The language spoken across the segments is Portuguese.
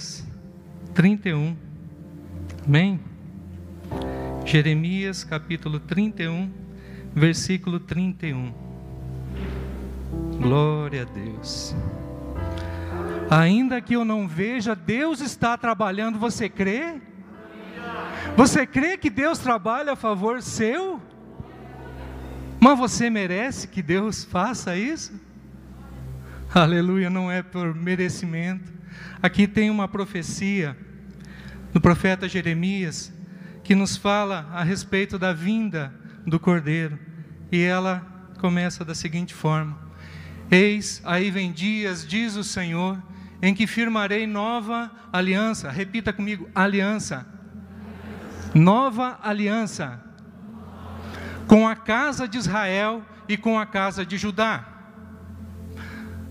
Jeremias 31. Amém? Jeremias capítulo 31, versículo 31. Glória a Deus. Ainda que eu não veja, Deus está trabalhando, você crê? Você crê que Deus trabalha a favor seu? Mas você merece que Deus faça isso? Aleluia, não é por merecimento. Aqui tem uma profecia do profeta Jeremias que nos fala a respeito da vinda do Cordeiro. E ela começa da seguinte forma: Eis, aí vem dias, diz o Senhor, em que firmarei nova aliança. Repita comigo: aliança. Nova aliança com a casa de Israel e com a casa de Judá.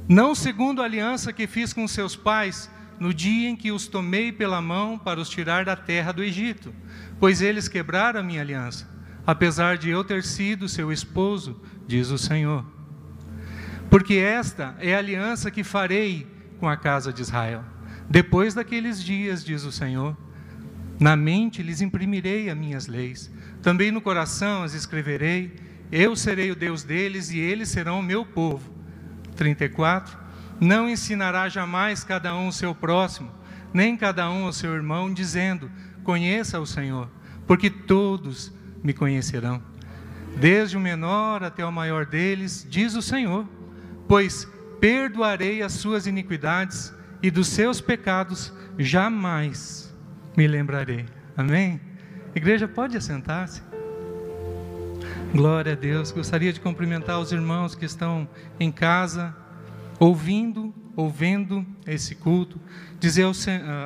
Não segundo a aliança que fiz com seus pais no dia em que os tomei pela mão para os tirar da terra do Egito, pois eles quebraram a minha aliança, apesar de eu ter sido seu esposo, diz o Senhor. Porque esta é a aliança que farei com a casa de Israel. Depois daqueles dias, diz o Senhor, na mente lhes imprimirei as minhas leis também no coração as escreverei, eu serei o Deus deles e eles serão o meu povo. 34. Não ensinará jamais cada um o seu próximo, nem cada um o seu irmão, dizendo: Conheça o Senhor, porque todos me conhecerão. Desde o menor até o maior deles, diz o Senhor, pois perdoarei as suas iniquidades e dos seus pecados jamais me lembrarei. Amém? Igreja, pode assentar-se. Glória a Deus. Gostaria de cumprimentar os irmãos que estão em casa, ouvindo, ouvendo esse culto. Dizer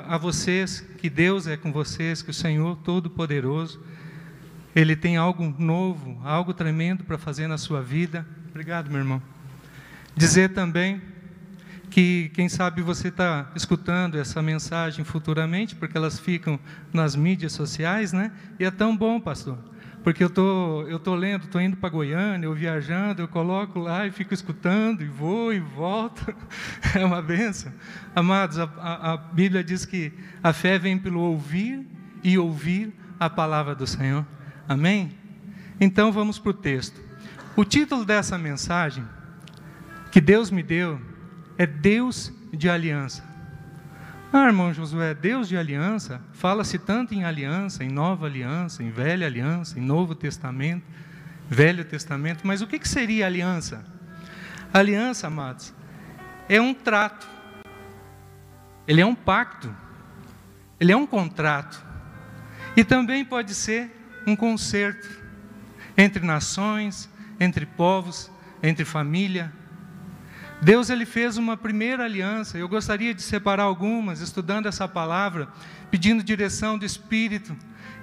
a vocês que Deus é com vocês, que o Senhor Todo-Poderoso, Ele tem algo novo, algo tremendo para fazer na sua vida. Obrigado, meu irmão. Dizer também que quem sabe você está escutando essa mensagem futuramente, porque elas ficam nas mídias sociais, né? E é tão bom, pastor, porque eu tô, eu tô lendo, estou indo para Goiânia, eu viajando, eu coloco lá e fico escutando e vou e volto, é uma benção. Amados, a, a, a Bíblia diz que a fé vem pelo ouvir e ouvir a palavra do Senhor. Amém? Então vamos para o texto. O título dessa mensagem que Deus me deu é Deus de aliança. Ah, irmão Josué, Deus de aliança, fala-se tanto em aliança, em nova aliança, em velha aliança, em Novo Testamento, Velho Testamento, mas o que, que seria aliança? Aliança, amados, é um trato, ele é um pacto, ele é um contrato, e também pode ser um concerto entre nações, entre povos, entre família, Deus ele fez uma primeira aliança. Eu gostaria de separar algumas, estudando essa palavra, pedindo direção do Espírito.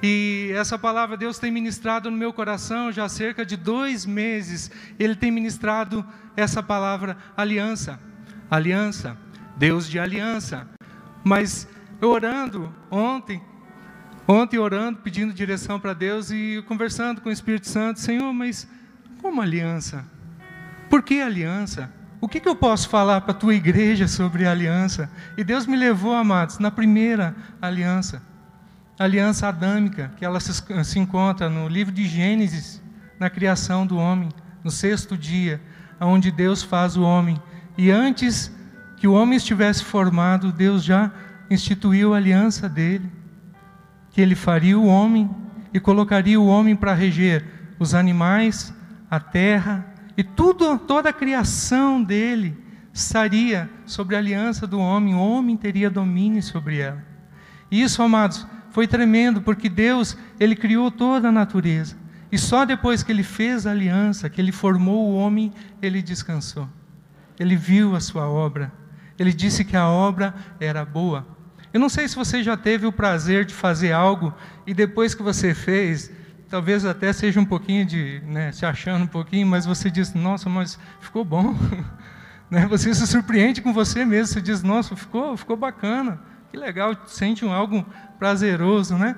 E essa palavra Deus tem ministrado no meu coração já há cerca de dois meses. Ele tem ministrado essa palavra aliança, aliança, Deus de aliança. Mas orando ontem, ontem orando, pedindo direção para Deus e conversando com o Espírito Santo, Senhor, mas como aliança? Por que aliança? O que, que eu posso falar para a tua igreja sobre aliança? E Deus me levou, amados, na primeira aliança, a aliança adâmica, que ela se, se encontra no livro de Gênesis, na criação do homem, no sexto dia, onde Deus faz o homem. E antes que o homem estivesse formado, Deus já instituiu a aliança dele, que ele faria o homem e colocaria o homem para reger os animais, a terra e tudo, toda a criação dele estaria sobre a aliança do homem, o homem teria domínio sobre ela. E isso, amados, foi tremendo, porque Deus, ele criou toda a natureza. E só depois que ele fez a aliança, que ele formou o homem, ele descansou. Ele viu a sua obra. Ele disse que a obra era boa. Eu não sei se você já teve o prazer de fazer algo e depois que você fez, talvez até seja um pouquinho de, né, se achando um pouquinho, mas você diz, nossa, mas ficou bom. né? Você se surpreende com você mesmo, você diz, nossa, ficou, ficou bacana, que legal, sente um algo prazeroso, né?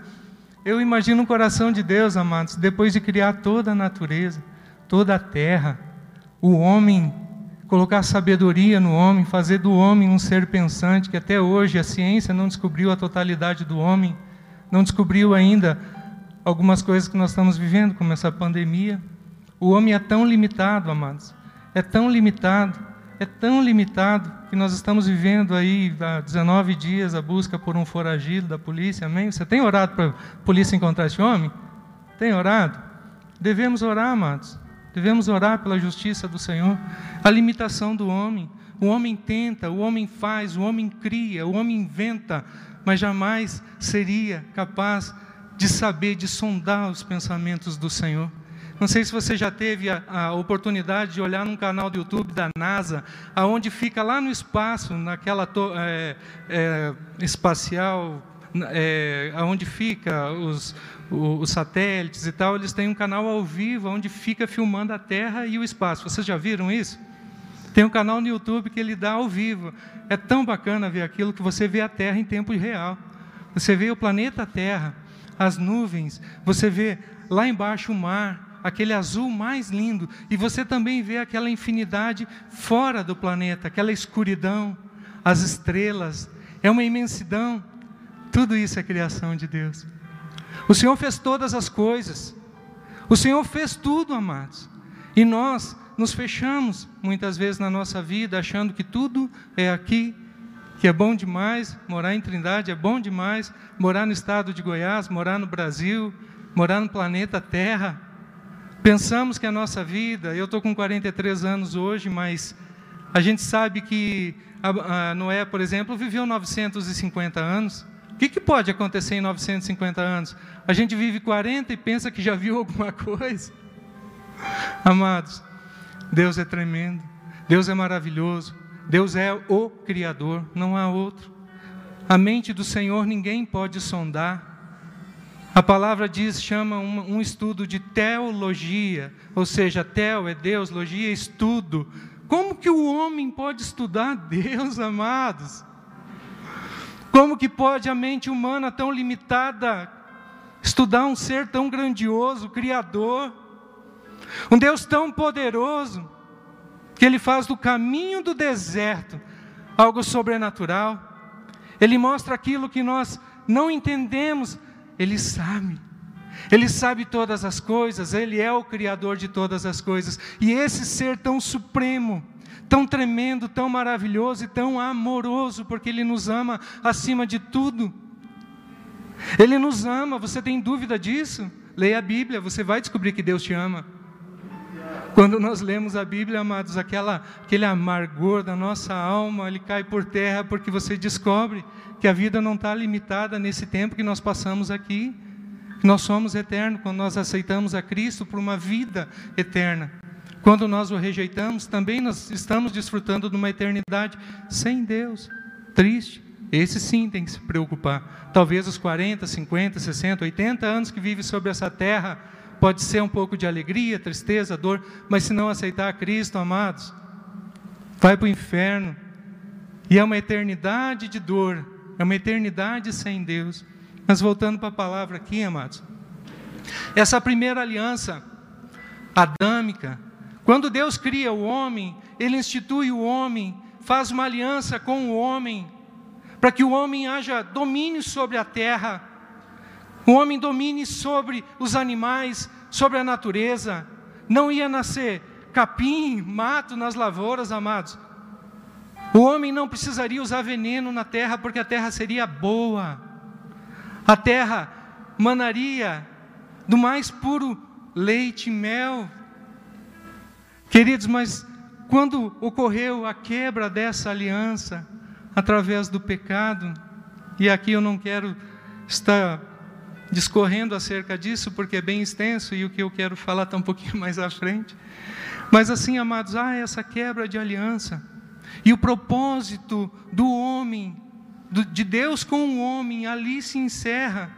Eu imagino o coração de Deus, amados, depois de criar toda a natureza, toda a terra, o homem colocar sabedoria no homem, fazer do homem um ser pensante, que até hoje a ciência não descobriu a totalidade do homem, não descobriu ainda algumas coisas que nós estamos vivendo, como essa pandemia. O homem é tão limitado, amados, é tão limitado, é tão limitado, que nós estamos vivendo aí há 19 dias a busca por um foragido da polícia, amém? Você tem orado para a polícia encontrar esse homem? Tem orado? Devemos orar, amados. Devemos orar pela justiça do Senhor. A limitação do homem. O homem tenta, o homem faz, o homem cria, o homem inventa, mas jamais seria capaz de saber, de sondar os pensamentos do Senhor. Não sei se você já teve a, a, oportunidade de olhar num canal do YouTube da NASA, aonde fica lá no espaço, naquela é, é, espacial, é, aonde fica os, os satélites e tal, eles têm um canal ao vivo onde fica filmando a Terra e o espaço. Vocês já viram isso? Tem um canal no YouTube que ele dá ao vivo. É tão bacana ver aquilo que você vê a Terra em tempo real. Você vê o planeta Terra, as nuvens, você vê lá embaixo o mar, aquele azul mais lindo, e você também vê aquela infinidade fora do planeta, aquela escuridão, as estrelas, é uma imensidão. Tudo isso é criação de Deus. O Senhor fez todas as coisas. O Senhor fez tudo, amados. E nós nos fechamos muitas vezes na nossa vida achando que tudo é aqui, que é bom demais, morar em Trindade é bom demais, morar no estado de Goiás, morar no Brasil, morar no planeta Terra. Pensamos que a nossa vida, eu estou com 43 anos hoje, mas a gente sabe que a, Noé, por exemplo, viveu 950 anos. O que, que pode acontecer em 950 anos? A gente vive 40 e pensa que já viu alguma coisa. Amados, Deus é tremendo, Deus é maravilhoso, Deus é o Criador, não há outro. A mente do Senhor ninguém pode sondar. A palavra diz, chama um, um estudo de teologia, ou seja, teo é Deus, logia é estudo. Como que o homem pode estudar Deus, amados? Como que pode a mente humana tão limitada estudar um ser tão grandioso, criador, um Deus tão poderoso, que ele faz do caminho do deserto algo sobrenatural. Ele mostra aquilo que nós não entendemos, ele sabe. Ele sabe todas as coisas, ele é o criador de todas as coisas. E esse ser tão supremo, tão tremendo, tão maravilhoso e tão amoroso, porque Ele nos ama acima de tudo. Ele nos ama, você tem dúvida disso? Leia a Bíblia, você vai descobrir que Deus te ama. Quando nós lemos a Bíblia, amados, aquela, aquele amargor da nossa alma, ele cai por terra porque você descobre que a vida não está limitada nesse tempo que nós passamos aqui. Nós somos eternos quando nós aceitamos a Cristo por uma vida eterna. Quando nós o rejeitamos, também nós estamos desfrutando de uma eternidade sem Deus. Triste. Esse sim tem que se preocupar. Talvez os 40, 50, 60, 80 anos que vive sobre essa terra, pode ser um pouco de alegria, tristeza, dor, mas se não aceitar Cristo, amados, vai para o inferno. E é uma eternidade de dor, é uma eternidade sem Deus. Mas voltando para a palavra aqui, amados, essa primeira aliança adâmica, quando Deus cria o homem, Ele institui o homem, faz uma aliança com o homem, para que o homem haja domínio sobre a terra, o homem domine sobre os animais, sobre a natureza. Não ia nascer capim, mato nas lavouras, amados. O homem não precisaria usar veneno na terra, porque a terra seria boa. A terra manaria do mais puro leite e mel. Queridos, mas quando ocorreu a quebra dessa aliança através do pecado, e aqui eu não quero estar discorrendo acerca disso, porque é bem extenso e o que eu quero falar está um pouquinho mais à frente. Mas assim, amados, há essa quebra de aliança. E o propósito do homem, de Deus com o homem, ali se encerra.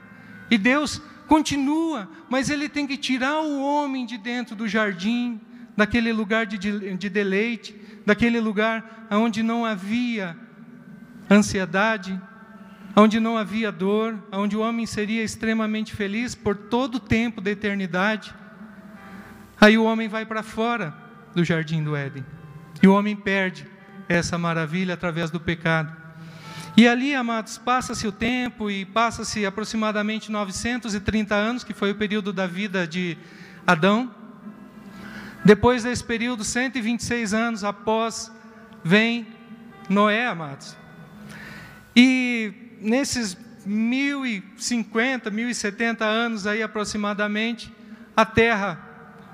E Deus continua, mas Ele tem que tirar o homem de dentro do jardim, daquele lugar de, de deleite, daquele lugar onde não havia ansiedade, onde não havia dor, onde o homem seria extremamente feliz por todo o tempo da eternidade. Aí o homem vai para fora do jardim do Éden. E o homem perde essa maravilha através do pecado. E ali, amados, passa-se o tempo e passa-se aproximadamente 930 anos, que foi o período da vida de Adão. Depois desse período, 126 anos após, vem Noé, amados. E nesses 1050, 1070 anos aí aproximadamente, a terra,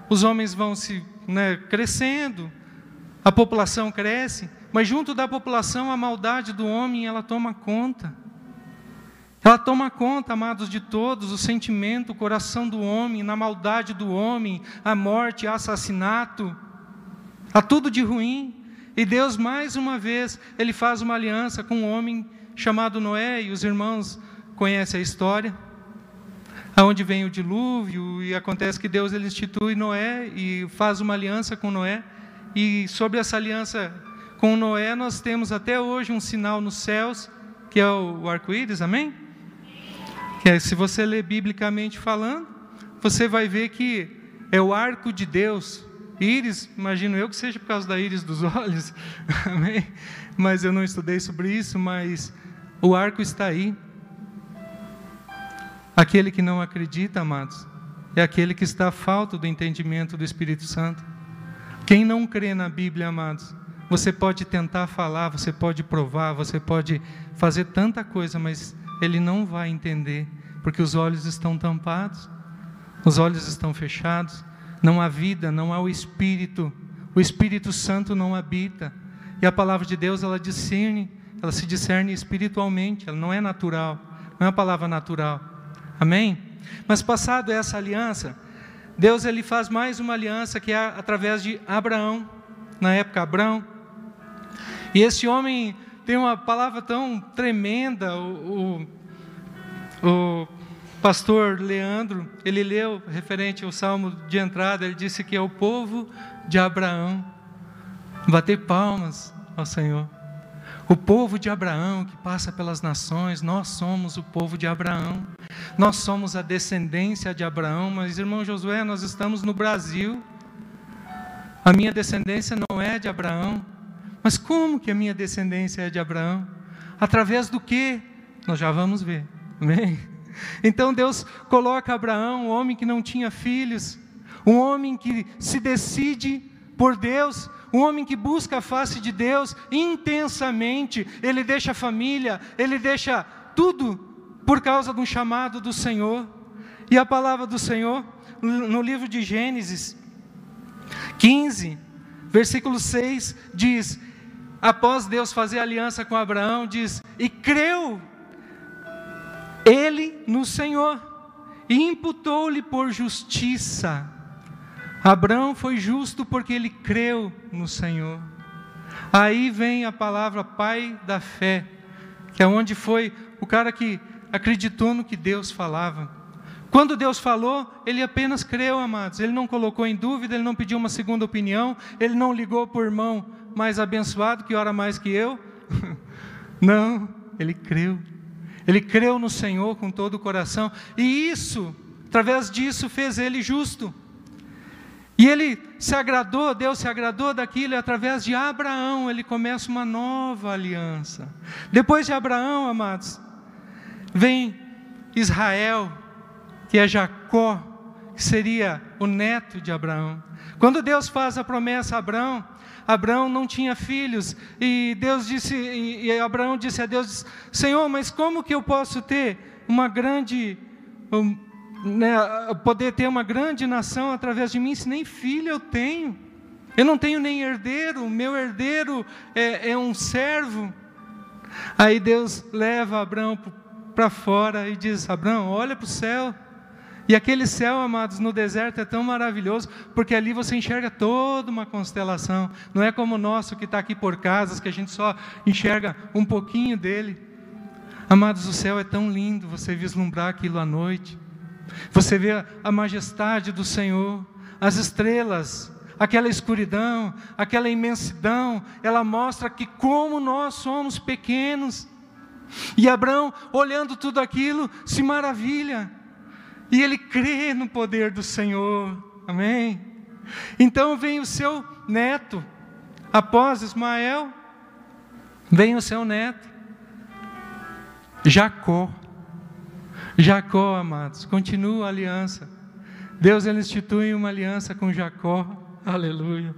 os homens vão se né, crescendo, a população cresce, mas junto da população a maldade do homem ela toma conta. Ela toma conta, amados de todos, o sentimento, o coração do homem, na maldade do homem, a morte, o assassinato, a tudo de ruim. E Deus, mais uma vez, Ele faz uma aliança com um homem chamado Noé, e os irmãos conhecem a história, aonde vem o dilúvio, e acontece que Deus ele institui Noé e faz uma aliança com Noé, e sobre essa aliança com Noé nós temos até hoje um sinal nos céus, que é o arco-íris, amém? Que é, se você ler biblicamente falando, você vai ver que é o arco de Deus, íris, imagino eu que seja por causa da íris dos olhos, amém? Mas eu não estudei sobre isso, mas o arco está aí. Aquele que não acredita, amados, é aquele que está falto do entendimento do Espírito Santo. Quem não crê na Bíblia, amados, você pode tentar falar, você pode provar, você pode fazer tanta coisa, mas ele não vai entender, porque os olhos estão tampados, os olhos estão fechados, não há vida, não há o Espírito, o Espírito Santo não habita, e a palavra de Deus ela discerne ela se discerne espiritualmente, ela não é natural, não é uma palavra natural. Amém? Mas passado essa aliança, Deus ele faz mais uma aliança que é através de Abraão, na época Abraão. E esse homem tem uma palavra tão tremenda, o, o, o pastor Leandro, ele leu referente ao salmo de entrada, ele disse que é o povo de Abraão. Bater palmas ao Senhor. O povo de Abraão que passa pelas nações, nós somos o povo de Abraão. Nós somos a descendência de Abraão, mas irmão Josué, nós estamos no Brasil. A minha descendência não é de Abraão. Mas como que a minha descendência é de Abraão? Através do que? Nós já vamos ver. Amém? Então Deus coloca Abraão, um homem que não tinha filhos, um homem que se decide por Deus, um homem que busca a face de Deus intensamente, ele deixa a família, ele deixa tudo por causa de um chamado do Senhor. E a palavra do Senhor, no livro de Gênesis 15, versículo 6, diz: após Deus fazer aliança com Abraão, diz: E creu ele no Senhor, e imputou-lhe por justiça. Abraão foi justo porque ele creu no Senhor. Aí vem a palavra pai da fé, que é onde foi o cara que acreditou no que Deus falava. Quando Deus falou, ele apenas creu, amados. Ele não colocou em dúvida, ele não pediu uma segunda opinião, ele não ligou por irmão mais abençoado que ora mais que eu. não, ele creu. Ele creu no Senhor com todo o coração, e isso, através disso, fez ele justo. E ele se agradou, Deus se agradou daquilo, e através de Abraão ele começa uma nova aliança. Depois de Abraão, amados, vem Israel, que é Jacó, que seria o neto de Abraão. Quando Deus faz a promessa a Abraão, Abraão não tinha filhos, e Deus disse, e Abraão disse a Deus: Senhor, mas como que eu posso ter uma grande né, poder ter uma grande nação através de mim, se nem filho eu tenho. Eu não tenho nem herdeiro, meu herdeiro é, é um servo. Aí Deus leva Abraão para fora e diz: Abraão, olha para o céu. E aquele céu, amados, no deserto é tão maravilhoso, porque ali você enxerga toda uma constelação. Não é como o nosso que está aqui por casas, que a gente só enxerga um pouquinho dele. Amados, o céu é tão lindo você vislumbrar aquilo à noite. Você vê a majestade do Senhor, as estrelas, aquela escuridão, aquela imensidão, ela mostra que como nós somos pequenos. E Abraão, olhando tudo aquilo, se maravilha. E ele crê no poder do Senhor. Amém. Então vem o seu neto, Após Ismael, vem o seu neto, Jacó. Jacó, amados, continua a aliança. Deus ele institui uma aliança com Jacó. Aleluia.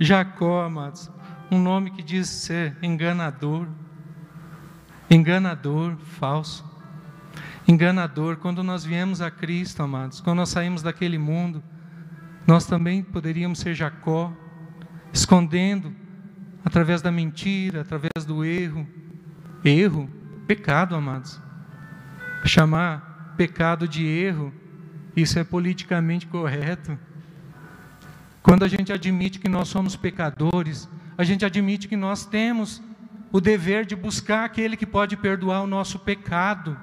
Jacó, amados, um nome que diz ser enganador. Enganador, falso. Enganador, quando nós viemos a Cristo, amados, quando nós saímos daquele mundo, nós também poderíamos ser Jacó, escondendo através da mentira, através do erro. Erro, pecado, amados. Chamar pecado de erro, isso é politicamente correto. Quando a gente admite que nós somos pecadores, a gente admite que nós temos o dever de buscar aquele que pode perdoar o nosso pecado.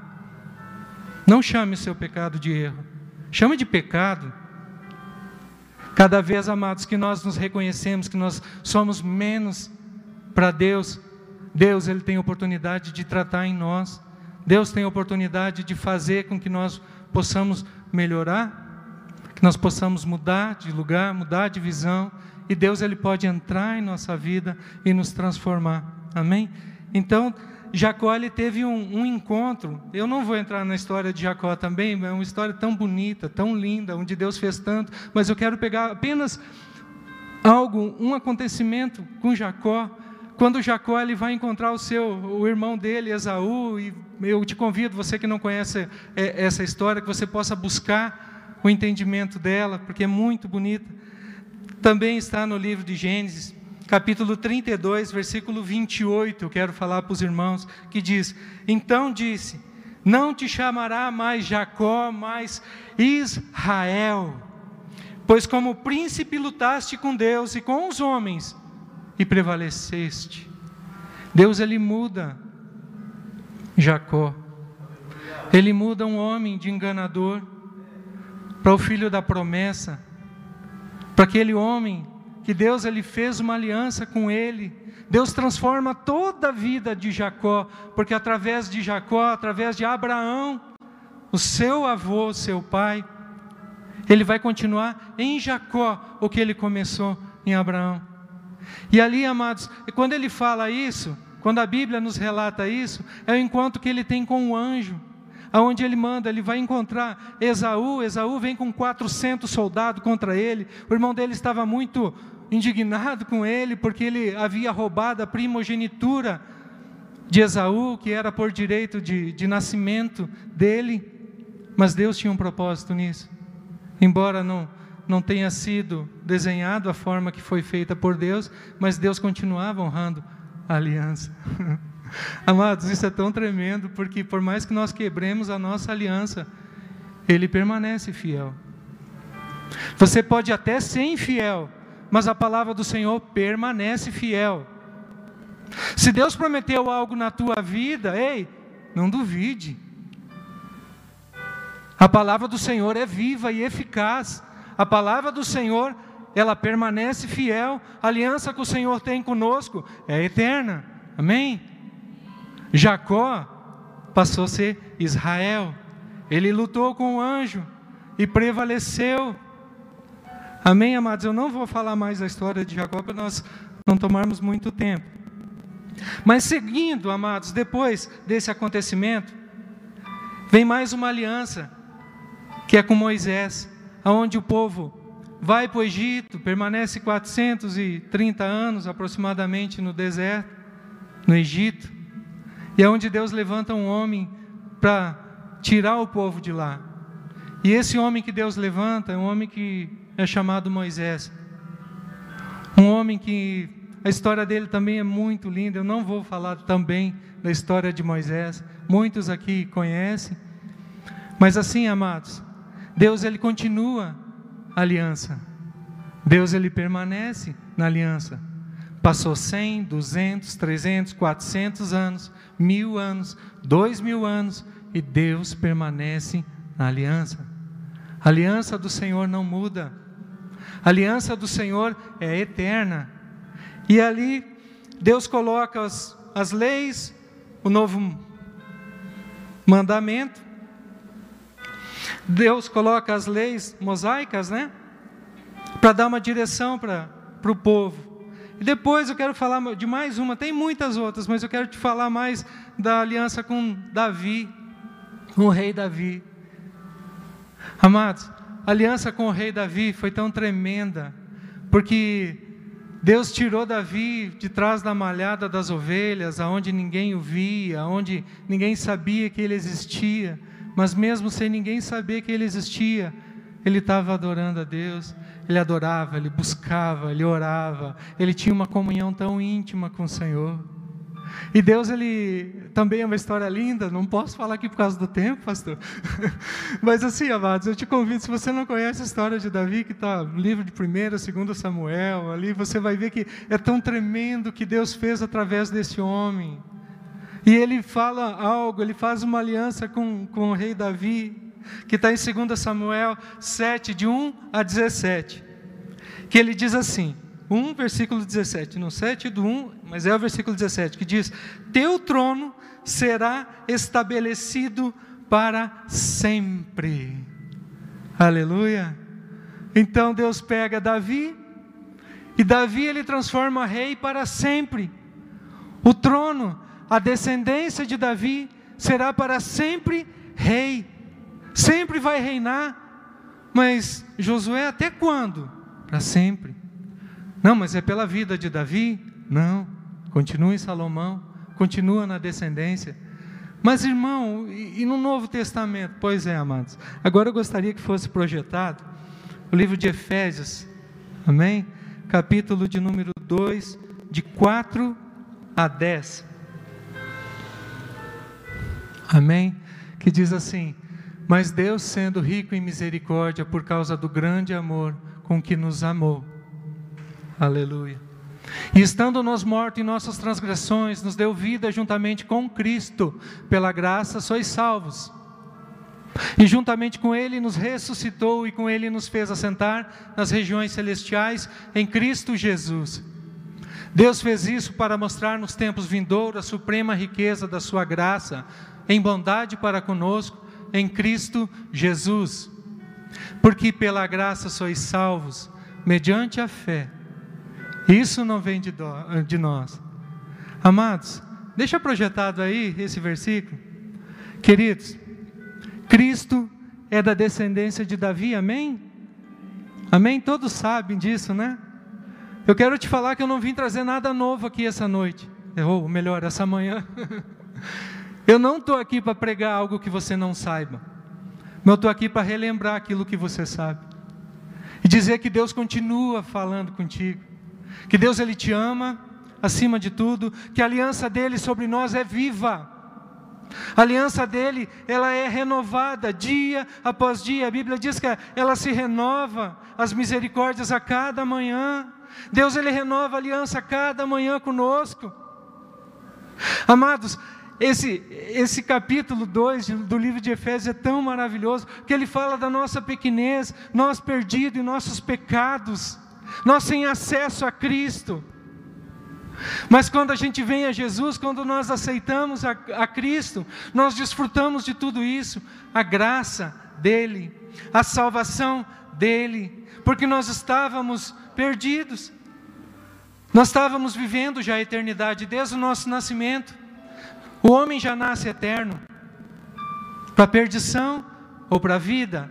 Não chame seu pecado de erro, chame de pecado. Cada vez, amados, que nós nos reconhecemos que nós somos menos para Deus, Deus ele tem oportunidade de tratar em nós. Deus tem oportunidade de fazer com que nós possamos melhorar, que nós possamos mudar de lugar, mudar de visão, e Deus ele pode entrar em nossa vida e nos transformar. Amém? Então, Jacó ele teve um, um, encontro. Eu não vou entrar na história de Jacó também, é uma história tão bonita, tão linda, onde Deus fez tanto, mas eu quero pegar apenas algo, um acontecimento com Jacó quando Jacó ele vai encontrar o seu, o irmão dele, Esaú, e eu te convido, você que não conhece é, essa história, que você possa buscar o entendimento dela, porque é muito bonita. Também está no livro de Gênesis, capítulo 32, versículo 28, eu quero falar para os irmãos, que diz: Então disse: Não te chamará mais Jacó, mas Israel, pois como príncipe lutaste com Deus e com os homens, e prevaleceste. Deus ele muda Jacó. Ele muda um homem de enganador para o filho da promessa, para aquele homem que Deus ele fez uma aliança com ele. Deus transforma toda a vida de Jacó, porque através de Jacó, através de Abraão, o seu avô, seu pai, ele vai continuar em Jacó o que ele começou em Abraão. E ali, amados, quando ele fala isso, quando a Bíblia nos relata isso, é o encontro que ele tem com o anjo, aonde ele manda, ele vai encontrar Esaú, Esaú vem com 400 soldados contra ele, o irmão dele estava muito indignado com ele, porque ele havia roubado a primogenitura de Esaú, que era por direito de, de nascimento dele, mas Deus tinha um propósito nisso, embora não, não tenha sido desenhado a forma que foi feita por Deus, mas Deus continuava honrando a aliança. Amados, isso é tão tremendo, porque por mais que nós quebremos a nossa aliança, Ele permanece fiel. Você pode até ser infiel, mas a palavra do Senhor permanece fiel. Se Deus prometeu algo na tua vida, ei, não duvide. A palavra do Senhor é viva e eficaz a palavra do Senhor, ela permanece fiel, a aliança que o Senhor tem conosco é eterna. Amém? Jacó passou a ser Israel. Ele lutou com o anjo e prevaleceu. Amém, amados? Eu não vou falar mais a história de Jacó para nós não tomarmos muito tempo. Mas seguindo, amados, depois desse acontecimento, vem mais uma aliança, que é com Moisés aonde o povo vai para o Egito, permanece 430 anos aproximadamente no deserto, no Egito, e é onde Deus levanta um homem para tirar o povo de lá. E esse homem que Deus levanta é um homem que é chamado Moisés. Um homem que a história dele também é muito linda. Eu não vou falar também da história de Moisés. Muitos aqui conhecem. Mas assim, amados, Deus ele continua a aliança. Deus ele permanece na aliança. Passou 100, 200, 300, 400 anos, mil anos, dois mil anos, e Deus permanece na aliança. A aliança do Senhor não muda. A aliança do Senhor é eterna. E ali, Deus coloca as, as leis, o novo mandamento, Deus coloca as leis mosaicas, né? Para dar uma direção para o povo. E depois eu quero falar de mais uma, tem muitas outras, mas eu quero te falar mais da aliança com Davi, com o rei Davi. Amados, a aliança com o rei Davi foi tão tremenda, porque Deus tirou Davi de trás da malhada das ovelhas, aonde ninguém o via, aonde ninguém sabia que ele existia, mas mesmo sem ninguém saber que ele existia, ele estava adorando a Deus, ele adorava, ele buscava, ele orava, ele tinha uma comunhão tão íntima com o Senhor. E Deus, ele também é uma história linda, não posso falar aqui por causa do tempo, pastor. Mas assim, amados, eu te convido, se você não conhece a história de Davi, que está no livro de 1 e 2 Samuel, ali você vai ver que é tão tremendo que Deus fez através desse homem. E ele fala algo, ele faz uma aliança com, com o rei Davi, que está em 2 Samuel 7, de 1 a 17, que ele diz assim: 1, versículo 17, no 7 do 1, mas é o versículo 17, que diz: Teu trono será estabelecido para sempre. Aleluia. Então Deus pega Davi, e Davi ele transforma rei para sempre. O trono, a descendência de Davi, será para sempre rei. Sempre vai reinar. Mas Josué, até quando? Para sempre. Não, mas é pela vida de Davi? Não. Continua em Salomão, continua na descendência. Mas, irmão, e, e no Novo Testamento? Pois é, amados. Agora eu gostaria que fosse projetado o livro de Efésios, amém? Capítulo de número 2, de 4 a 10. Amém? Que diz assim: Mas Deus, sendo rico em misericórdia, por causa do grande amor com que nos amou, Aleluia. E estando nós mortos em nossas transgressões, nos deu vida juntamente com Cristo, pela graça sois salvos. E juntamente com Ele nos ressuscitou e com Ele nos fez assentar nas regiões celestiais em Cristo Jesus. Deus fez isso para mostrar nos tempos vindouros a suprema riqueza da Sua graça, em bondade para conosco, em Cristo Jesus. Porque pela graça sois salvos, mediante a fé isso não vem de, de nós. Amados, deixa projetado aí esse versículo. Queridos, Cristo é da descendência de Davi, amém? Amém? Todos sabem disso, né? Eu quero te falar que eu não vim trazer nada novo aqui essa noite, ou melhor, essa manhã. eu não estou aqui para pregar algo que você não saiba, mas eu estou aqui para relembrar aquilo que você sabe, e dizer que Deus continua falando contigo, que Deus ele te ama acima de tudo, que a aliança dele sobre nós é viva. A aliança dele, ela é renovada dia após dia. A Bíblia diz que ela se renova, as misericórdias a cada manhã. Deus ele renova a aliança a cada manhã conosco. Amados, esse, esse capítulo 2 do livro de Efésios é tão maravilhoso, que ele fala da nossa pequenez, nós perdidos em nossos pecados nós sem acesso a Cristo. Mas quando a gente vem a Jesus, quando nós aceitamos a, a, Cristo, nós desfrutamos de tudo isso, a graça dEle, a salvação dEle, porque nós estávamos perdidos, nós estávamos vivendo já a eternidade desde o nosso nascimento. O homem já nasce eterno, para a perdição ou para a vida,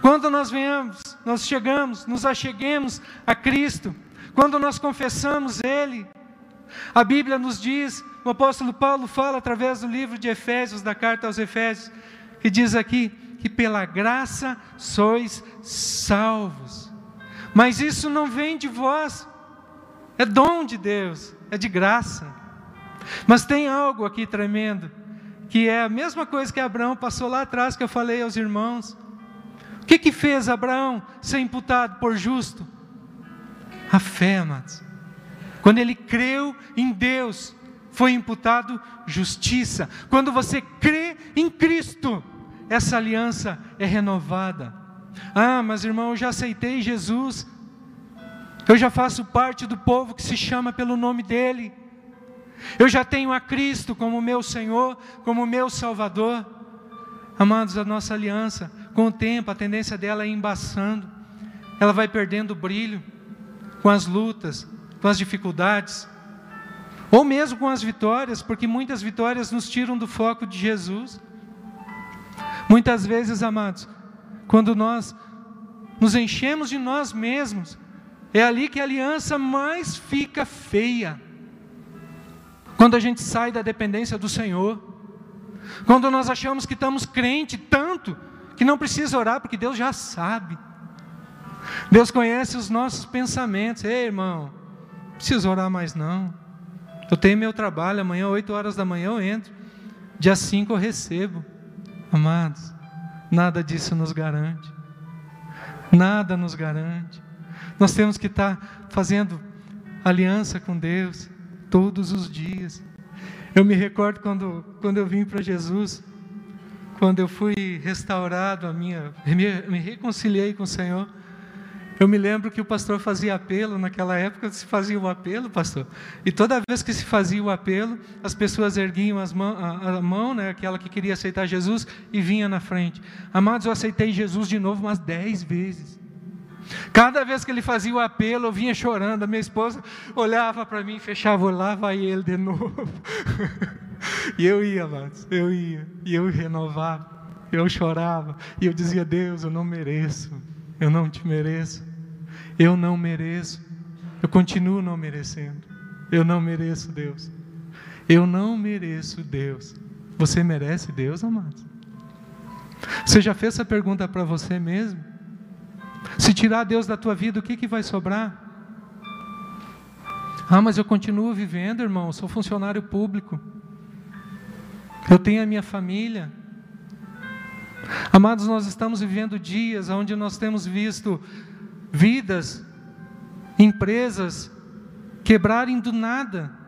quando nós venhamos, nós chegamos, nos acheguemos a Cristo, quando nós confessamos Ele, a Bíblia nos diz, o apóstolo Paulo fala através do livro de Efésios, da carta aos Efésios, que diz aqui que pela graça sois salvos. Mas isso não vem de vós, é dom de Deus, é de graça. Mas tem algo aqui tremendo, que é a mesma coisa que Abraão passou lá atrás, que eu falei aos irmãos. O que, que fez Abraão ser imputado por justo? A fé, amados. Quando ele creu em Deus, foi imputado justiça. Quando você crê em Cristo, essa aliança é renovada. Ah, mas irmão, eu já aceitei Jesus. Eu já faço parte do povo que se chama pelo nome dele. Eu já tenho a Cristo como meu Senhor, como meu Salvador. Amados, a nossa aliança com o tempo, a tendência dela é embaçando, ela vai perdendo brilho com as lutas, com as dificuldades, ou mesmo com as vitórias, porque muitas vitórias nos tiram do foco de Jesus. Muitas vezes, amados, quando nós nos enchemos de nós mesmos, é ali que a aliança mais fica feia. Quando a gente sai da dependência do Senhor, quando nós achamos que estamos crente tanto que não precisa orar, porque Deus já sabe. Deus conhece os nossos pensamentos. Ei, irmão, não precisa orar mais não. Eu tenho meu trabalho, amanhã, 8 horas da manhã, eu entro. Dia 5 eu recebo. Amados, nada disso nos garante. Nada nos garante. Nós temos que estar fazendo aliança com Deus todos os dias. Eu me recordo quando, quando eu vim para Jesus, quando eu fui restaurado, a minha, me, me reconciliei com o Senhor. Eu me lembro que o pastor fazia apelo, naquela época se fazia o apelo, pastor. E toda vez que se fazia o apelo, as pessoas erguiam as mão, a, a mão, né, aquela que queria aceitar Jesus, e vinha na frente. Amados, eu aceitei Jesus de novo umas dez vezes. Cada vez que ele fazia o apelo, eu vinha chorando. A minha esposa olhava para mim, fechava lá vai ele de novo. e eu ia, amados, eu ia. E eu renovava, eu chorava. E eu dizia: Deus, eu não mereço, eu não te mereço. Eu não mereço. Eu continuo não merecendo. Eu não mereço Deus. Eu não mereço Deus. Você merece Deus, amados? Você já fez essa pergunta para você mesmo? Se tirar Deus da tua vida, o que, que vai sobrar? Ah, mas eu continuo vivendo, irmão, sou funcionário público. Eu tenho a minha família. Amados, nós estamos vivendo dias onde nós temos visto vidas, empresas quebrarem do nada.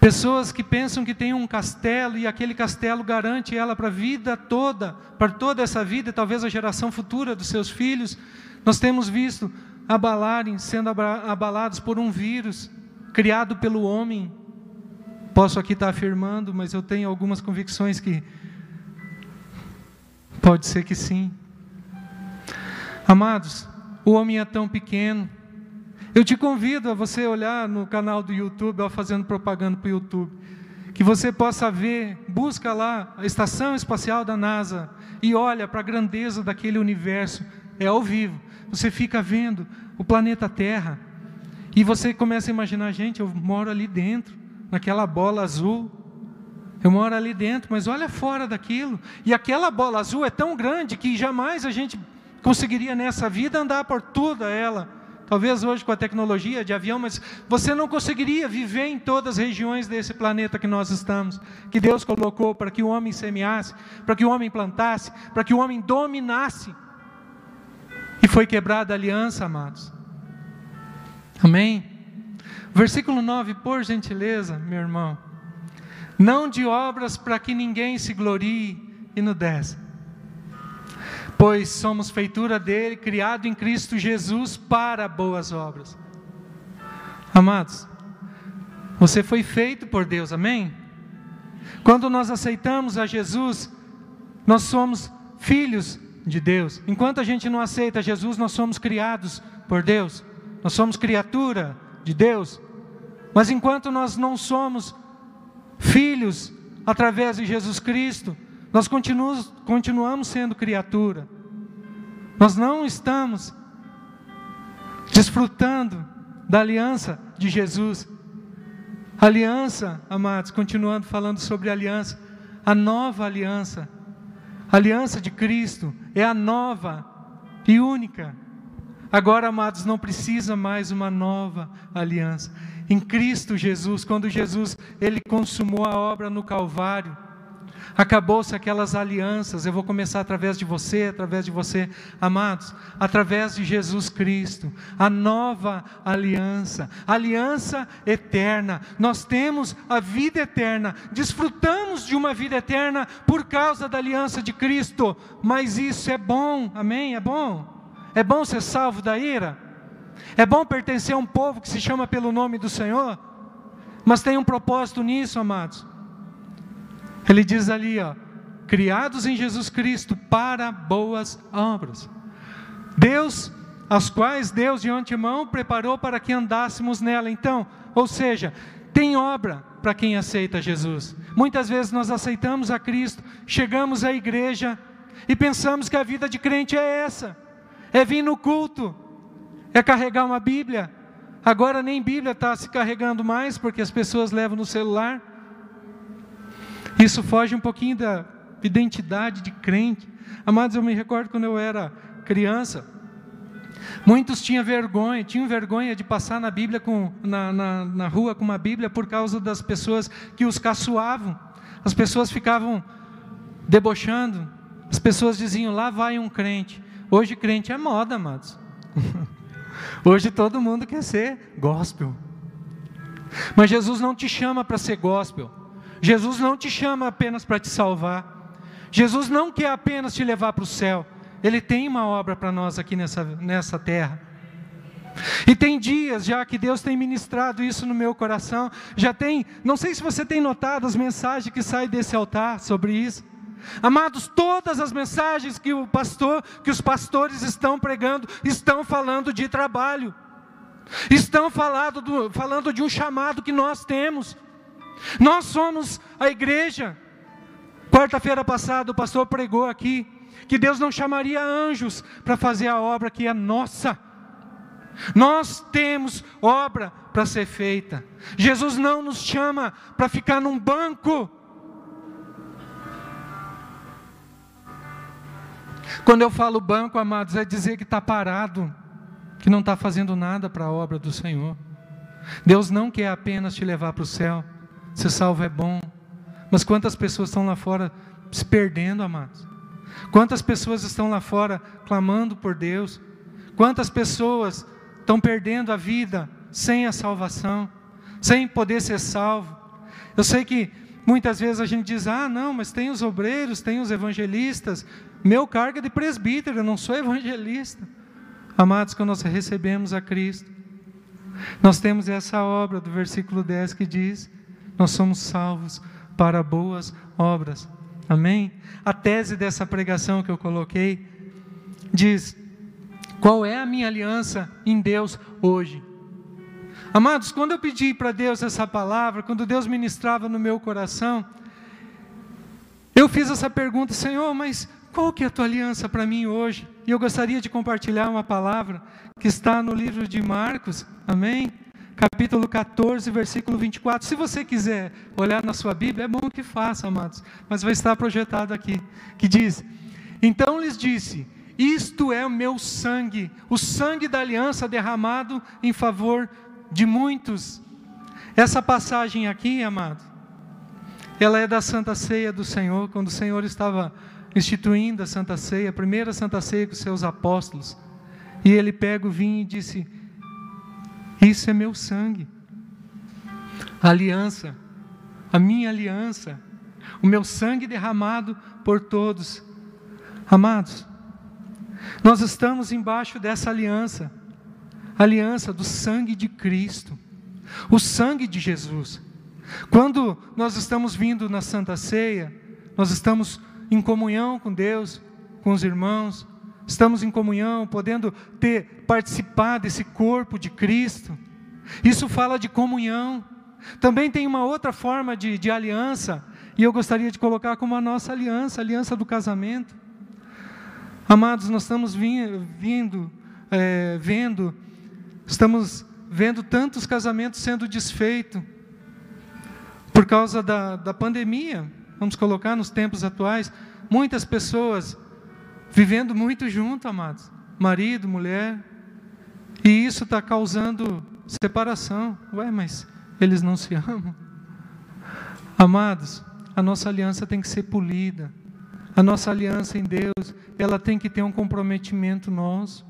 Pessoas que pensam que tem um castelo e aquele castelo garante ela para a vida toda, para toda essa vida, talvez a geração futura dos seus filhos. Nós temos visto abalarem, sendo abalados por um vírus criado pelo homem. Posso aqui estar afirmando, mas eu tenho algumas convicções que pode ser que sim. Amados, o homem é tão pequeno. Eu te convido a você olhar no canal do YouTube, ó, fazendo propaganda para o YouTube, que você possa ver, busca lá a estação espacial da NASA e olha para a grandeza daquele universo, é ao vivo. Você fica vendo o planeta Terra e você começa a imaginar, gente, eu moro ali dentro, naquela bola azul. Eu moro ali dentro, mas olha fora daquilo. E aquela bola azul é tão grande que jamais a gente conseguiria nessa vida andar por toda ela. Talvez hoje com a tecnologia de avião, mas você não conseguiria viver em todas as regiões desse planeta que nós estamos, que Deus colocou para que o homem semeasse, para que o homem plantasse, para que o homem dominasse. E foi quebrada a aliança, amados. Amém? Versículo 9, por gentileza, meu irmão. Não de obras para que ninguém se glorie e no 10 pois somos feitura dele, criado em Cristo Jesus para boas obras. Amados, você foi feito por Deus, amém? Quando nós aceitamos a Jesus, nós somos filhos de Deus. Enquanto a gente não aceita Jesus, nós somos criados por Deus, nós somos criatura de Deus. Mas enquanto nós não somos filhos através de Jesus Cristo, nós continuamos, continuamos sendo criatura. Nós não estamos desfrutando da aliança de Jesus. Aliança, amados, continuando falando sobre aliança, a nova aliança, a aliança de Cristo é a nova e única. Agora, amados, não precisa mais uma nova aliança. Em Cristo Jesus, quando Jesus ele consumou a obra no Calvário, Acabou-se aquelas alianças. Eu vou começar através de você, através de você, amados, através de Jesus Cristo, a nova aliança, aliança eterna. Nós temos a vida eterna, desfrutamos de uma vida eterna por causa da aliança de Cristo, mas isso é bom, amém? É bom. É bom ser salvo da ira. É bom pertencer a um povo que se chama pelo nome do Senhor. Mas tem um propósito nisso, amados. Ele diz ali, ó, criados em Jesus Cristo para boas obras. Deus as quais Deus de antemão preparou para que andássemos nela. Então, ou seja, tem obra para quem aceita Jesus. Muitas vezes nós aceitamos a Cristo, chegamos à igreja e pensamos que a vida de crente é essa: é vir no culto, é carregar uma Bíblia. Agora nem Bíblia está se carregando mais, porque as pessoas levam no celular. Isso foge um pouquinho da identidade de crente. Amados, eu me recordo quando eu era criança, Muitos tinham vergonha, tinham vergonha de passar na Bíblia com, na, na, na rua com uma Bíblia por causa das pessoas que os caçoavam. As pessoas ficavam debochando. As pessoas diziam: lá vai um crente. Hoje crente é moda, amados. Hoje todo mundo quer ser gospel. Mas Jesus não te chama para ser gospel. Jesus não te chama apenas para te salvar. Jesus não quer apenas te levar para o céu. Ele tem uma obra para nós aqui nessa, nessa terra. E tem dias já que Deus tem ministrado isso no meu coração. Já tem, não sei se você tem notado as mensagens que saem desse altar sobre isso. Amados, todas as mensagens que o pastor, que os pastores estão pregando, estão falando de trabalho. Estão falando, do, falando de um chamado que nós temos. Nós somos a igreja. Quarta-feira passada o pastor pregou aqui que Deus não chamaria anjos para fazer a obra que é nossa. Nós temos obra para ser feita. Jesus não nos chama para ficar num banco. Quando eu falo banco, amados, é dizer que está parado, que não está fazendo nada para a obra do Senhor. Deus não quer apenas te levar para o céu, ser salvo é bom, mas quantas pessoas estão lá fora se perdendo, amados? Quantas pessoas estão lá fora clamando por Deus? Quantas pessoas estão perdendo a vida sem a salvação, sem poder ser salvo? Eu sei que muitas vezes a gente diz: ah, não, mas tem os obreiros, tem os evangelistas. Meu cargo é de presbítero, eu não sou evangelista. Amados, quando nós recebemos a Cristo, nós temos essa obra do versículo 10 que diz: Nós somos salvos para boas obras. Amém? A tese dessa pregação que eu coloquei diz: qual é a minha aliança em Deus hoje? Amados, quando eu pedi para Deus essa palavra, quando Deus ministrava no meu coração, eu fiz essa pergunta, Senhor, mas qual que é a tua aliança para mim hoje? E eu gostaria de compartilhar uma palavra que está no livro de Marcos, amém? Capítulo 14, versículo 24. Se você quiser olhar na sua Bíblia, é bom que faça, amados, mas vai estar projetado aqui, que diz: Então lhes disse: Isto é o meu sangue, o sangue da aliança derramado em favor de muitos. Essa passagem aqui, amado, ela é da Santa Ceia do Senhor, quando o Senhor estava instituindo a Santa Ceia, a primeira Santa Ceia com seus apóstolos. E ele pega o vinho e disse: isso é meu sangue. A aliança, a minha aliança, o meu sangue derramado por todos. Amados, nós estamos embaixo dessa aliança, aliança do sangue de Cristo, o sangue de Jesus. Quando nós estamos vindo na Santa Ceia, nós estamos em comunhão com Deus, com os irmãos, estamos em comunhão, podendo ter participado desse corpo de Cristo. Isso fala de comunhão. Também tem uma outra forma de, de aliança, e eu gostaria de colocar como a nossa aliança, a aliança do casamento. Amados, nós estamos vindo, é, vendo, estamos vendo tantos casamentos sendo desfeitos por causa da, da pandemia, vamos colocar nos tempos atuais, muitas pessoas vivendo muito junto, amados, marido, mulher, e isso está causando separação. Ué, mas eles não se amam? Amados, a nossa aliança tem que ser polida. A nossa aliança em Deus, ela tem que ter um comprometimento nosso.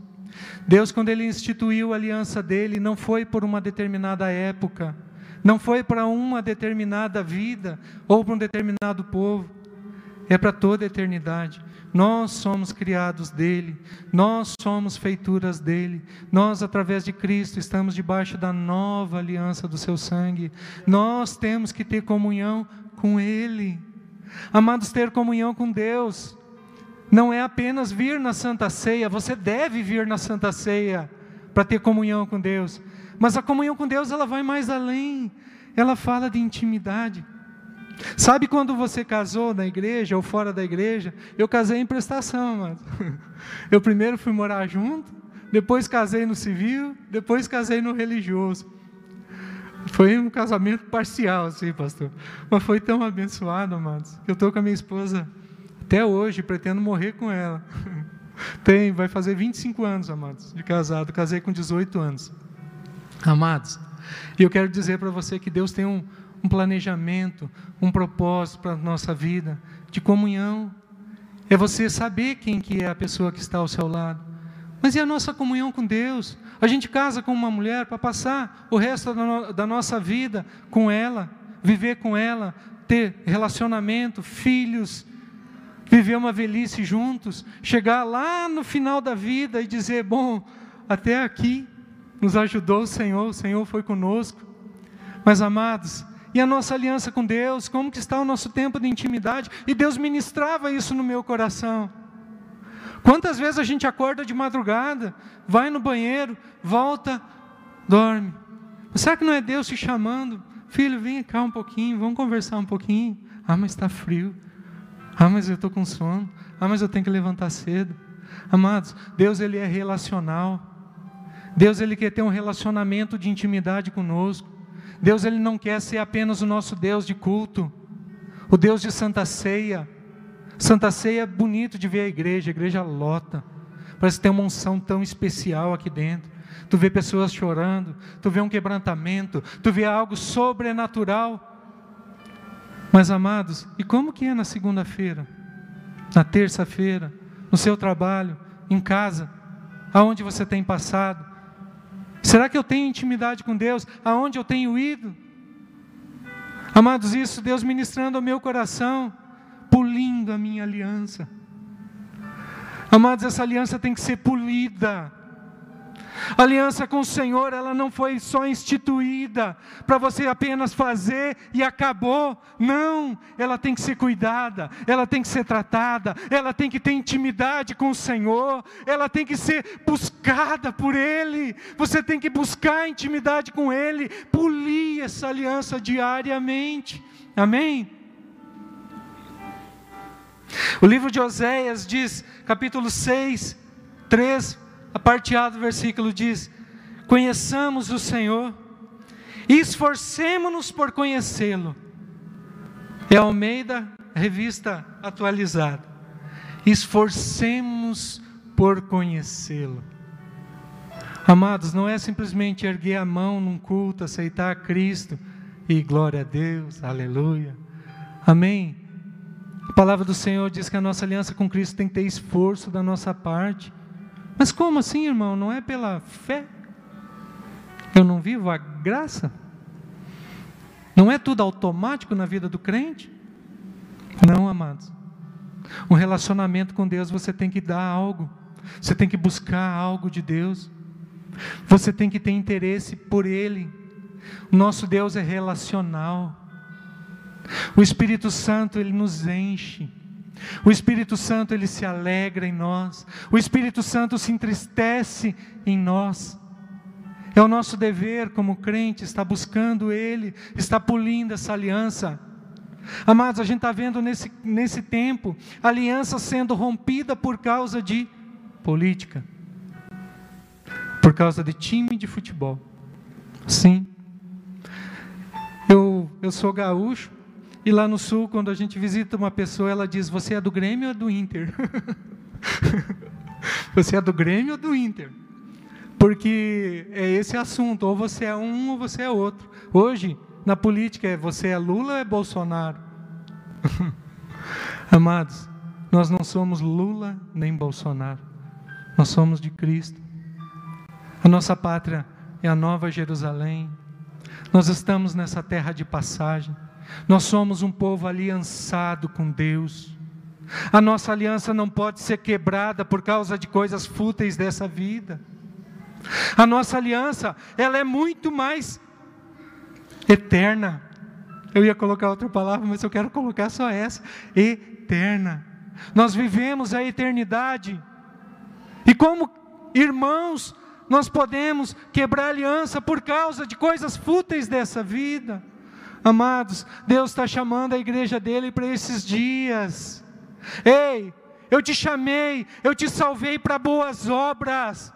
Deus, quando Ele instituiu a aliança dele, não foi por uma determinada época, não foi para uma determinada vida ou para um determinado povo, é para toda a eternidade. Nós somos criados dele, nós somos feituras dele, nós, através de Cristo, estamos debaixo da nova aliança do seu sangue, nós temos que ter comunhão com ele. Amados, ter comunhão com Deus não é apenas vir na Santa Ceia, você deve vir na Santa Ceia para ter comunhão com Deus. Mas a comunhão com Deus, ela vai mais além. Ela fala de intimidade. Sabe quando você casou na igreja ou fora da igreja? Eu casei em prestação, mano. Eu primeiro fui morar junto, depois casei no civil, depois casei no religioso. Foi um casamento parcial, assim, pastor. Mas foi tão abençoado, amados, que eu estou com a minha esposa até hoje, pretendo morrer com ela. Tem, vai fazer 25 anos, amados, de casado. Casei com 18 anos. Amados, e eu quero dizer para você que Deus tem um, um planejamento, um propósito para a nossa vida de comunhão. É você saber quem que é a pessoa que está ao seu lado. Mas e a nossa comunhão com Deus? A gente casa com uma mulher para passar o resto da, no, da nossa vida com ela, viver com ela, ter relacionamento, filhos, viver uma velhice juntos, chegar lá no final da vida e dizer: Bom, até aqui nos ajudou o Senhor, o Senhor foi conosco. Mas amados, e a nossa aliança com Deus, como que está o nosso tempo de intimidade? E Deus ministrava isso no meu coração. Quantas vezes a gente acorda de madrugada, vai no banheiro, volta, dorme. Será que não é Deus te chamando? Filho, vem cá um pouquinho, vamos conversar um pouquinho. Ah, mas está frio. Ah, mas eu estou com sono. Ah, mas eu tenho que levantar cedo. Amados, Deus ele é relacional. Deus ele quer ter um relacionamento de intimidade conosco. Deus ele não quer ser apenas o nosso Deus de culto, o Deus de Santa Ceia. Santa Ceia é bonito de ver a igreja, a igreja lota. Parece que tem uma unção tão especial aqui dentro. Tu vê pessoas chorando, tu vê um quebrantamento, tu vê algo sobrenatural. Mas amados, e como que é na segunda-feira? Na terça-feira, no seu trabalho, em casa, aonde você tem passado? Será que eu tenho intimidade com Deus? Aonde eu tenho ido? Amados, isso Deus ministrando ao meu coração, polindo a minha aliança. Amados, essa aliança tem que ser polida. A aliança com o Senhor, ela não foi só instituída para você apenas fazer e acabou. Não, ela tem que ser cuidada, ela tem que ser tratada, ela tem que ter intimidade com o Senhor, ela tem que ser buscada por Ele. Você tem que buscar intimidade com Ele, polir essa aliança diariamente. Amém? O livro de Oséias diz, capítulo 6, 3 a parte A do versículo diz: Conheçamos o Senhor e esforcemos-nos por conhecê-lo. É Almeida, revista atualizada. Esforcemos por conhecê-lo. Amados, não é simplesmente erguer a mão num culto, aceitar Cristo e glória a Deus, aleluia. Amém. A palavra do Senhor diz que a nossa aliança com Cristo tem que ter esforço da nossa parte. Mas como assim, irmão? Não é pela fé? Eu não vivo a graça? Não é tudo automático na vida do crente? Não, amados. Um relacionamento com Deus você tem que dar algo, você tem que buscar algo de Deus, você tem que ter interesse por Ele. O nosso Deus é relacional. O Espírito Santo, Ele nos enche. O Espírito Santo ele se alegra em nós. O Espírito Santo se entristece em nós. É o nosso dever como crente estar buscando Ele, estar polindo essa aliança. Amados, a gente está vendo nesse, nesse tempo aliança sendo rompida por causa de política, por causa de time de futebol. Sim. Eu, eu sou gaúcho, e lá no sul, quando a gente visita uma pessoa, ela diz: Você é do Grêmio ou do Inter? você é do Grêmio ou do Inter? Porque é esse assunto: ou você é um ou você é outro. Hoje, na política, é você é Lula ou é Bolsonaro? Amados, nós não somos Lula nem Bolsonaro, nós somos de Cristo. A nossa pátria é a Nova Jerusalém. Nós estamos nessa terra de passagem. Nós somos um povo aliançado com Deus. A nossa aliança não pode ser quebrada por causa de coisas fúteis dessa vida. A nossa aliança, ela é muito mais eterna. Eu ia colocar outra palavra, mas eu quero colocar só essa: eterna. nós vivemos a eternidade. E como irmãos, nós podemos quebrar aliança por causa de coisas fúteis dessa vida. Amados, Deus está chamando a igreja dele para esses dias. Ei, eu te chamei, eu te salvei para boas obras.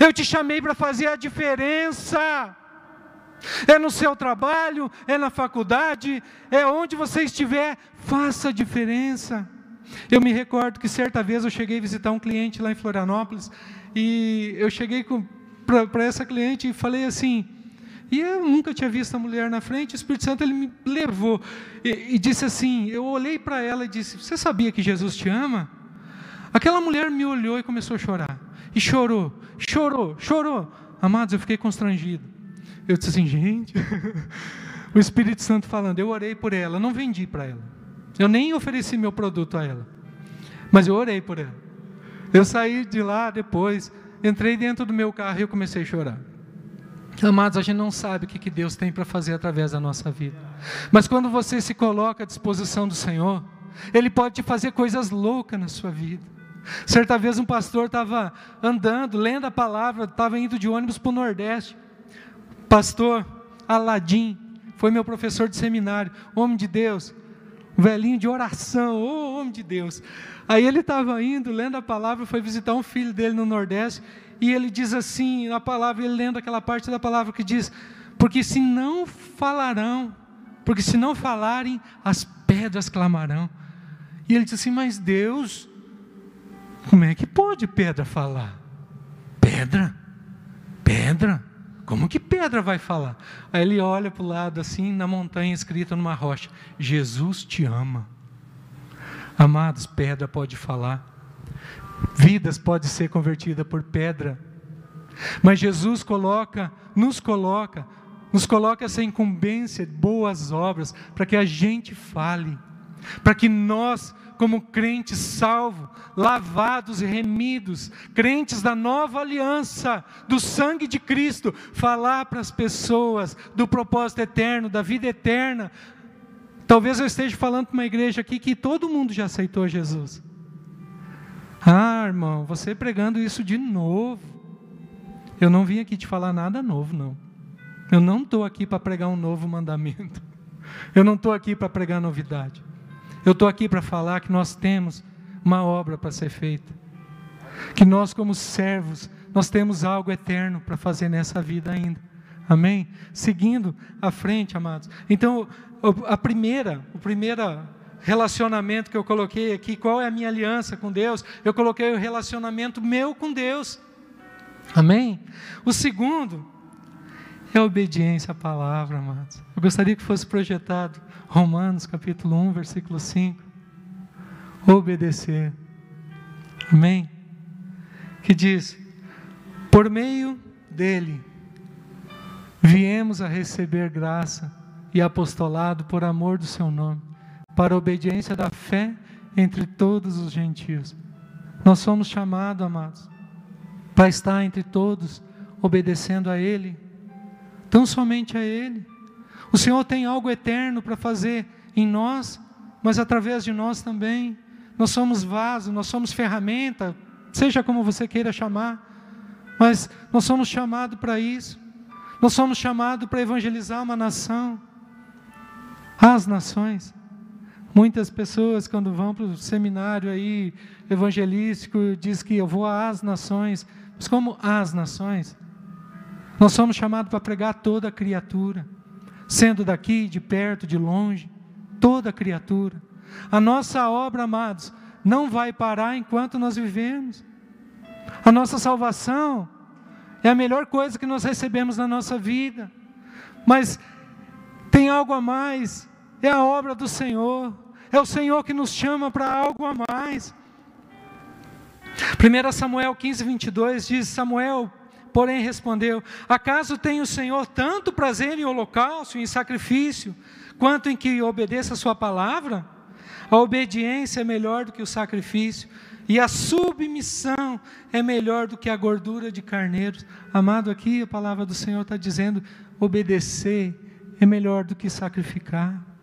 Eu te chamei para fazer a diferença. É no seu trabalho, é na faculdade, é onde você estiver, faça a diferença. Eu me recordo que certa vez eu cheguei a visitar um cliente lá em Florianópolis e eu cheguei para essa cliente e falei assim, e eu nunca tinha visto a mulher na frente, o Espírito Santo ele me levou e, e disse assim: eu olhei para ela e disse: Você sabia que Jesus te ama? Aquela mulher me olhou e começou a chorar. E chorou, chorou, chorou. Amados, eu fiquei constrangido. Eu disse assim, gente, o Espírito Santo falando, eu orei por ela, não vendi para ela. Eu nem ofereci meu produto a ela. Mas eu orei por ela. Eu saí de lá depois, entrei dentro do meu carro e eu comecei a chorar. Amados, a gente não sabe o que Deus tem para fazer através da nossa vida. Mas quando você se coloca à disposição do Senhor, Ele pode te fazer coisas loucas na sua vida. Certa vez um pastor estava andando, lendo a palavra, estava indo de ônibus para o Nordeste. Pastor Aladim, foi meu professor de seminário, homem de Deus, velhinho de oração, oh, homem de Deus. Aí ele estava indo, lendo a palavra, foi visitar um filho dele no Nordeste, e ele diz assim, na palavra, ele lendo aquela parte da palavra que diz: Porque se não falarão, porque se não falarem, as pedras clamarão. E ele diz assim: Mas Deus, como é que pode pedra falar? Pedra? Pedra? Como que pedra vai falar? Aí ele olha para o lado assim, na montanha escrita numa rocha: Jesus te ama. Amados, pedra pode falar. Vidas podem ser convertidas por pedra. Mas Jesus coloca, nos coloca, nos coloca essa incumbência de boas obras, para que a gente fale, para que nós, como crentes salvos, lavados e remidos, crentes da nova aliança, do sangue de Cristo, falar para as pessoas do propósito eterno, da vida eterna. Talvez eu esteja falando para uma igreja aqui que todo mundo já aceitou Jesus. Ah, irmão, você pregando isso de novo. Eu não vim aqui te falar nada novo, não. Eu não estou aqui para pregar um novo mandamento. Eu não estou aqui para pregar novidade. Eu estou aqui para falar que nós temos uma obra para ser feita. Que nós, como servos, nós temos algo eterno para fazer nessa vida ainda. Amém? Seguindo à frente, amados. Então, a primeira, o primeira relacionamento que eu coloquei aqui, qual é a minha aliança com Deus? Eu coloquei o relacionamento meu com Deus. Amém? O segundo é a obediência à palavra, amados. Eu gostaria que fosse projetado Romanos capítulo 1, versículo 5. Obedecer. Amém? Que diz: Por meio dele viemos a receber graça e apostolado por amor do seu nome para a obediência da fé entre todos os gentios. Nós somos chamados, amados, para estar entre todos, obedecendo a Ele, tão somente a Ele. O Senhor tem algo eterno para fazer em nós, mas através de nós também. Nós somos vaso, nós somos ferramenta, seja como você queira chamar, mas nós somos chamados para isso. Nós somos chamados para evangelizar uma nação, as nações. Muitas pessoas, quando vão para o seminário aí evangelístico, diz que eu vou às nações. Mas como às nações? Nós somos chamados para pregar toda a criatura, sendo daqui, de perto, de longe, toda a criatura. A nossa obra, amados, não vai parar enquanto nós vivemos. A nossa salvação é a melhor coisa que nós recebemos na nossa vida. Mas tem algo a mais, é a obra do Senhor. É o Senhor que nos chama para algo a mais. 1 Samuel 15, 22 diz: Samuel, porém, respondeu: Acaso tem o Senhor tanto prazer em holocausto, em sacrifício, quanto em que obedeça a Sua palavra? A obediência é melhor do que o sacrifício, e a submissão é melhor do que a gordura de carneiros. Amado, aqui a palavra do Senhor está dizendo: obedecer é melhor do que sacrificar.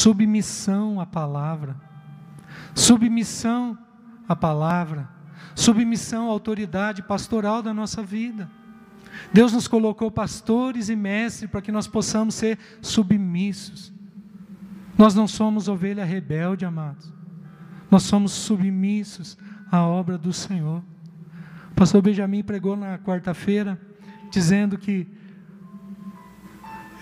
Submissão à palavra, submissão à palavra, submissão à autoridade pastoral da nossa vida. Deus nos colocou pastores e mestres para que nós possamos ser submissos. Nós não somos ovelha rebelde, amados. Nós somos submissos à obra do Senhor. O pastor Benjamin pregou na quarta-feira, dizendo que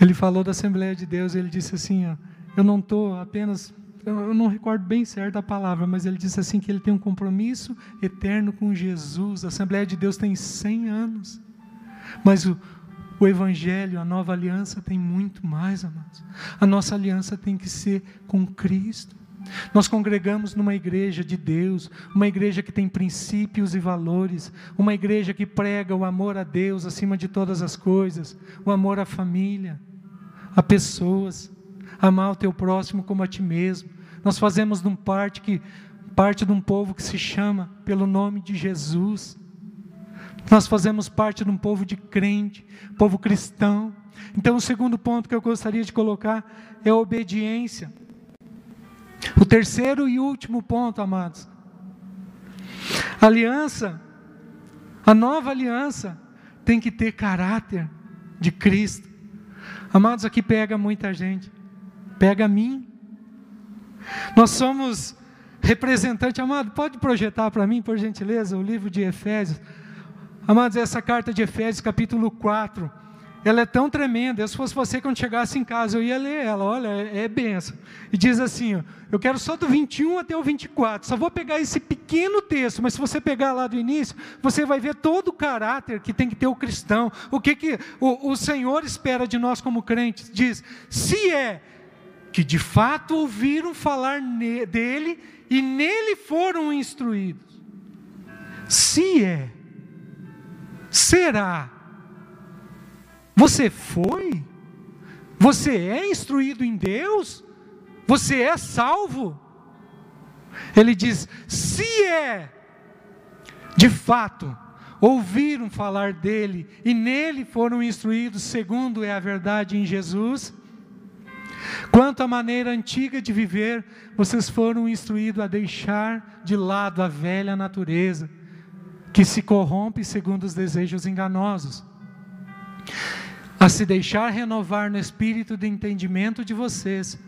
ele falou da Assembleia de Deus, ele disse assim: ó, Eu não estou apenas, eu não recordo bem certo a palavra, mas ele disse assim: que ele tem um compromisso eterno com Jesus. A Assembleia de Deus tem 100 anos, mas o, o Evangelho, a nova aliança tem muito mais, amados. A nossa aliança tem que ser com Cristo. Nós congregamos numa igreja de Deus, uma igreja que tem princípios e valores, uma igreja que prega o amor a Deus acima de todas as coisas, o amor à família, a pessoas, amar o teu próximo como a ti mesmo. Nós fazemos um parte que parte de um povo que se chama pelo nome de Jesus. Nós fazemos parte de um povo de crente, povo cristão. Então, o segundo ponto que eu gostaria de colocar é a obediência. O terceiro e último ponto, amados. aliança, a nova aliança, tem que ter caráter de Cristo. Amados, aqui pega muita gente, pega a mim. Nós somos representante, amado, pode projetar para mim, por gentileza, o livro de Efésios. Amados, essa carta de Efésios, capítulo 4, ela é tão tremenda. Se fosse você, quando chegasse em casa, eu ia ler ela. Olha, é, é benção. E diz assim: ó, eu quero só do 21 até o 24. Só vou pegar esse pequeno texto, mas se você pegar lá do início, você vai ver todo o caráter que tem que ter o cristão. O que, que o, o Senhor espera de nós como crentes? Diz: se é que de fato ouviram falar dele e nele foram instruídos. Se é, será você foi? Você é instruído em Deus? Você é salvo? Ele diz: se é, de fato, ouviram falar dele e nele foram instruídos, segundo é a verdade em Jesus. Quanto à maneira antiga de viver, vocês foram instruídos a deixar de lado a velha natureza, que se corrompe segundo os desejos enganosos a se deixar renovar no espírito de entendimento de vocês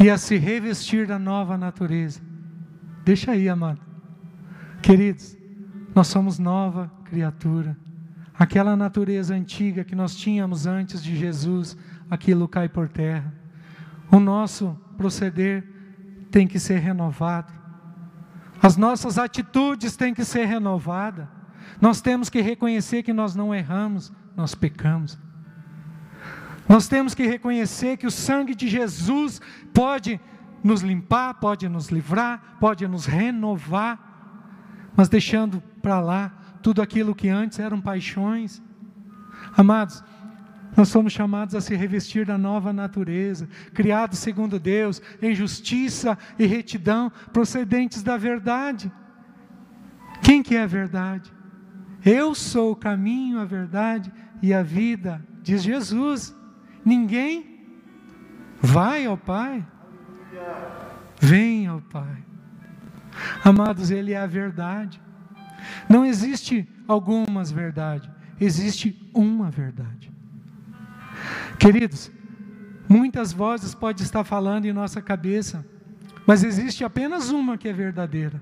e a se revestir da nova natureza. Deixa aí, amado. Queridos, nós somos nova criatura. Aquela natureza antiga que nós tínhamos antes de Jesus, aquilo cai por terra. O nosso proceder tem que ser renovado. As nossas atitudes têm que ser renovadas. Nós temos que reconhecer que nós não erramos, nós pecamos. Nós temos que reconhecer que o sangue de Jesus pode nos limpar, pode nos livrar, pode nos renovar, mas deixando para lá tudo aquilo que antes eram paixões. Amados, nós somos chamados a se revestir da nova natureza, criados segundo Deus, em justiça e retidão, procedentes da verdade. Quem que é a verdade? Eu sou o caminho, a verdade e a vida, diz Jesus. Ninguém vai ao Pai. Vem ao Pai. Amados, Ele é a verdade. Não existe algumas verdades, existe uma verdade. Queridos, muitas vozes podem estar falando em nossa cabeça, mas existe apenas uma que é verdadeira.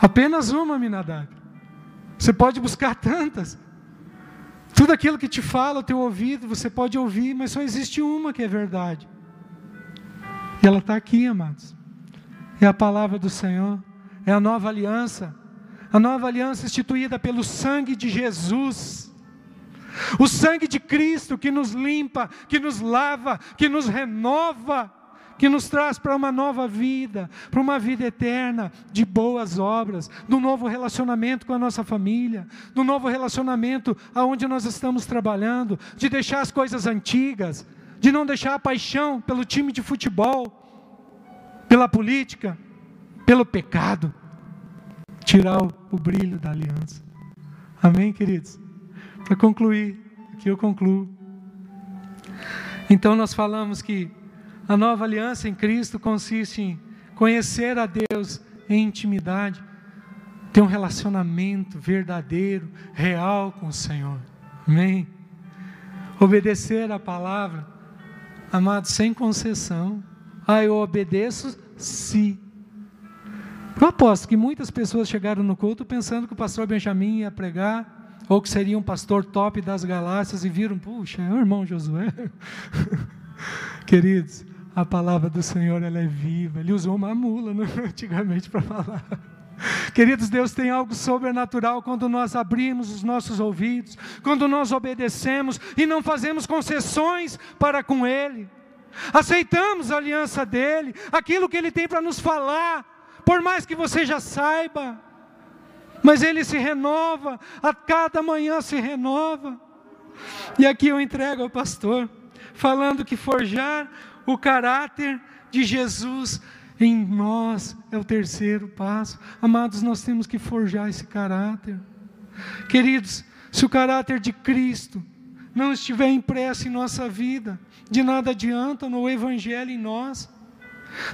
Apenas uma, Minadab. Você pode buscar tantas, tudo aquilo que te fala o teu ouvido, você pode ouvir, mas só existe uma que é verdade. E ela está aqui, amados. É a palavra do Senhor, é a nova aliança, a nova aliança instituída pelo sangue de Jesus. O sangue de Cristo que nos limpa, que nos lava, que nos renova que nos traz para uma nova vida, para uma vida eterna de boas obras, do novo relacionamento com a nossa família, do novo relacionamento aonde nós estamos trabalhando, de deixar as coisas antigas, de não deixar a paixão pelo time de futebol, pela política, pelo pecado, tirar o, o brilho da aliança. Amém, queridos? Para concluir, aqui eu concluo. Então nós falamos que a nova aliança em Cristo consiste em conhecer a Deus em intimidade, ter um relacionamento verdadeiro, real com o Senhor. Amém? Obedecer a palavra, amado, sem concessão. Ah, eu obedeço se. Eu aposto que muitas pessoas chegaram no culto pensando que o pastor Benjamin ia pregar, ou que seria um pastor top das galáxias e viram, puxa, é o irmão Josué. Queridos, a palavra do Senhor ela é viva. Ele usou uma mula né, antigamente para falar. Queridos, Deus tem algo sobrenatural quando nós abrimos os nossos ouvidos, quando nós obedecemos e não fazemos concessões para com Ele. Aceitamos a aliança dele, aquilo que ele tem para nos falar, por mais que você já saiba, mas ele se renova, a cada manhã se renova. E aqui eu entrego ao pastor, falando que forjar o caráter de Jesus em nós é o terceiro passo. Amados, nós temos que forjar esse caráter. Queridos, se o caráter de Cristo não estiver impresso em nossa vida, de nada adianta no Evangelho em nós.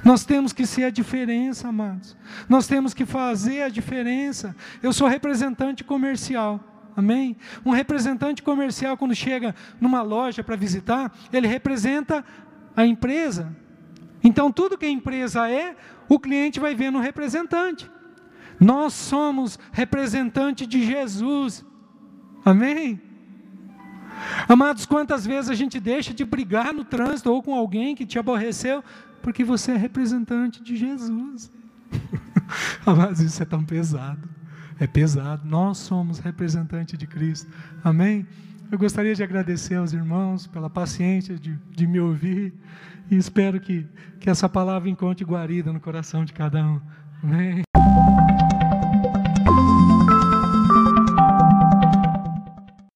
Nós temos que ser a diferença, amados. Nós temos que fazer a diferença. Eu sou representante comercial. Amém? Um representante comercial, quando chega numa loja para visitar, ele representa a empresa, então, tudo que a empresa é, o cliente vai ver no representante. Nós somos representante de Jesus. Amém? Amados, quantas vezes a gente deixa de brigar no trânsito ou com alguém que te aborreceu, porque você é representante de Jesus. Amados, isso é tão pesado. É pesado. Nós somos representante de Cristo. Amém? Eu gostaria de agradecer aos irmãos pela paciência de, de me ouvir. E espero que, que essa palavra encontre guarida no coração de cada um. Amém?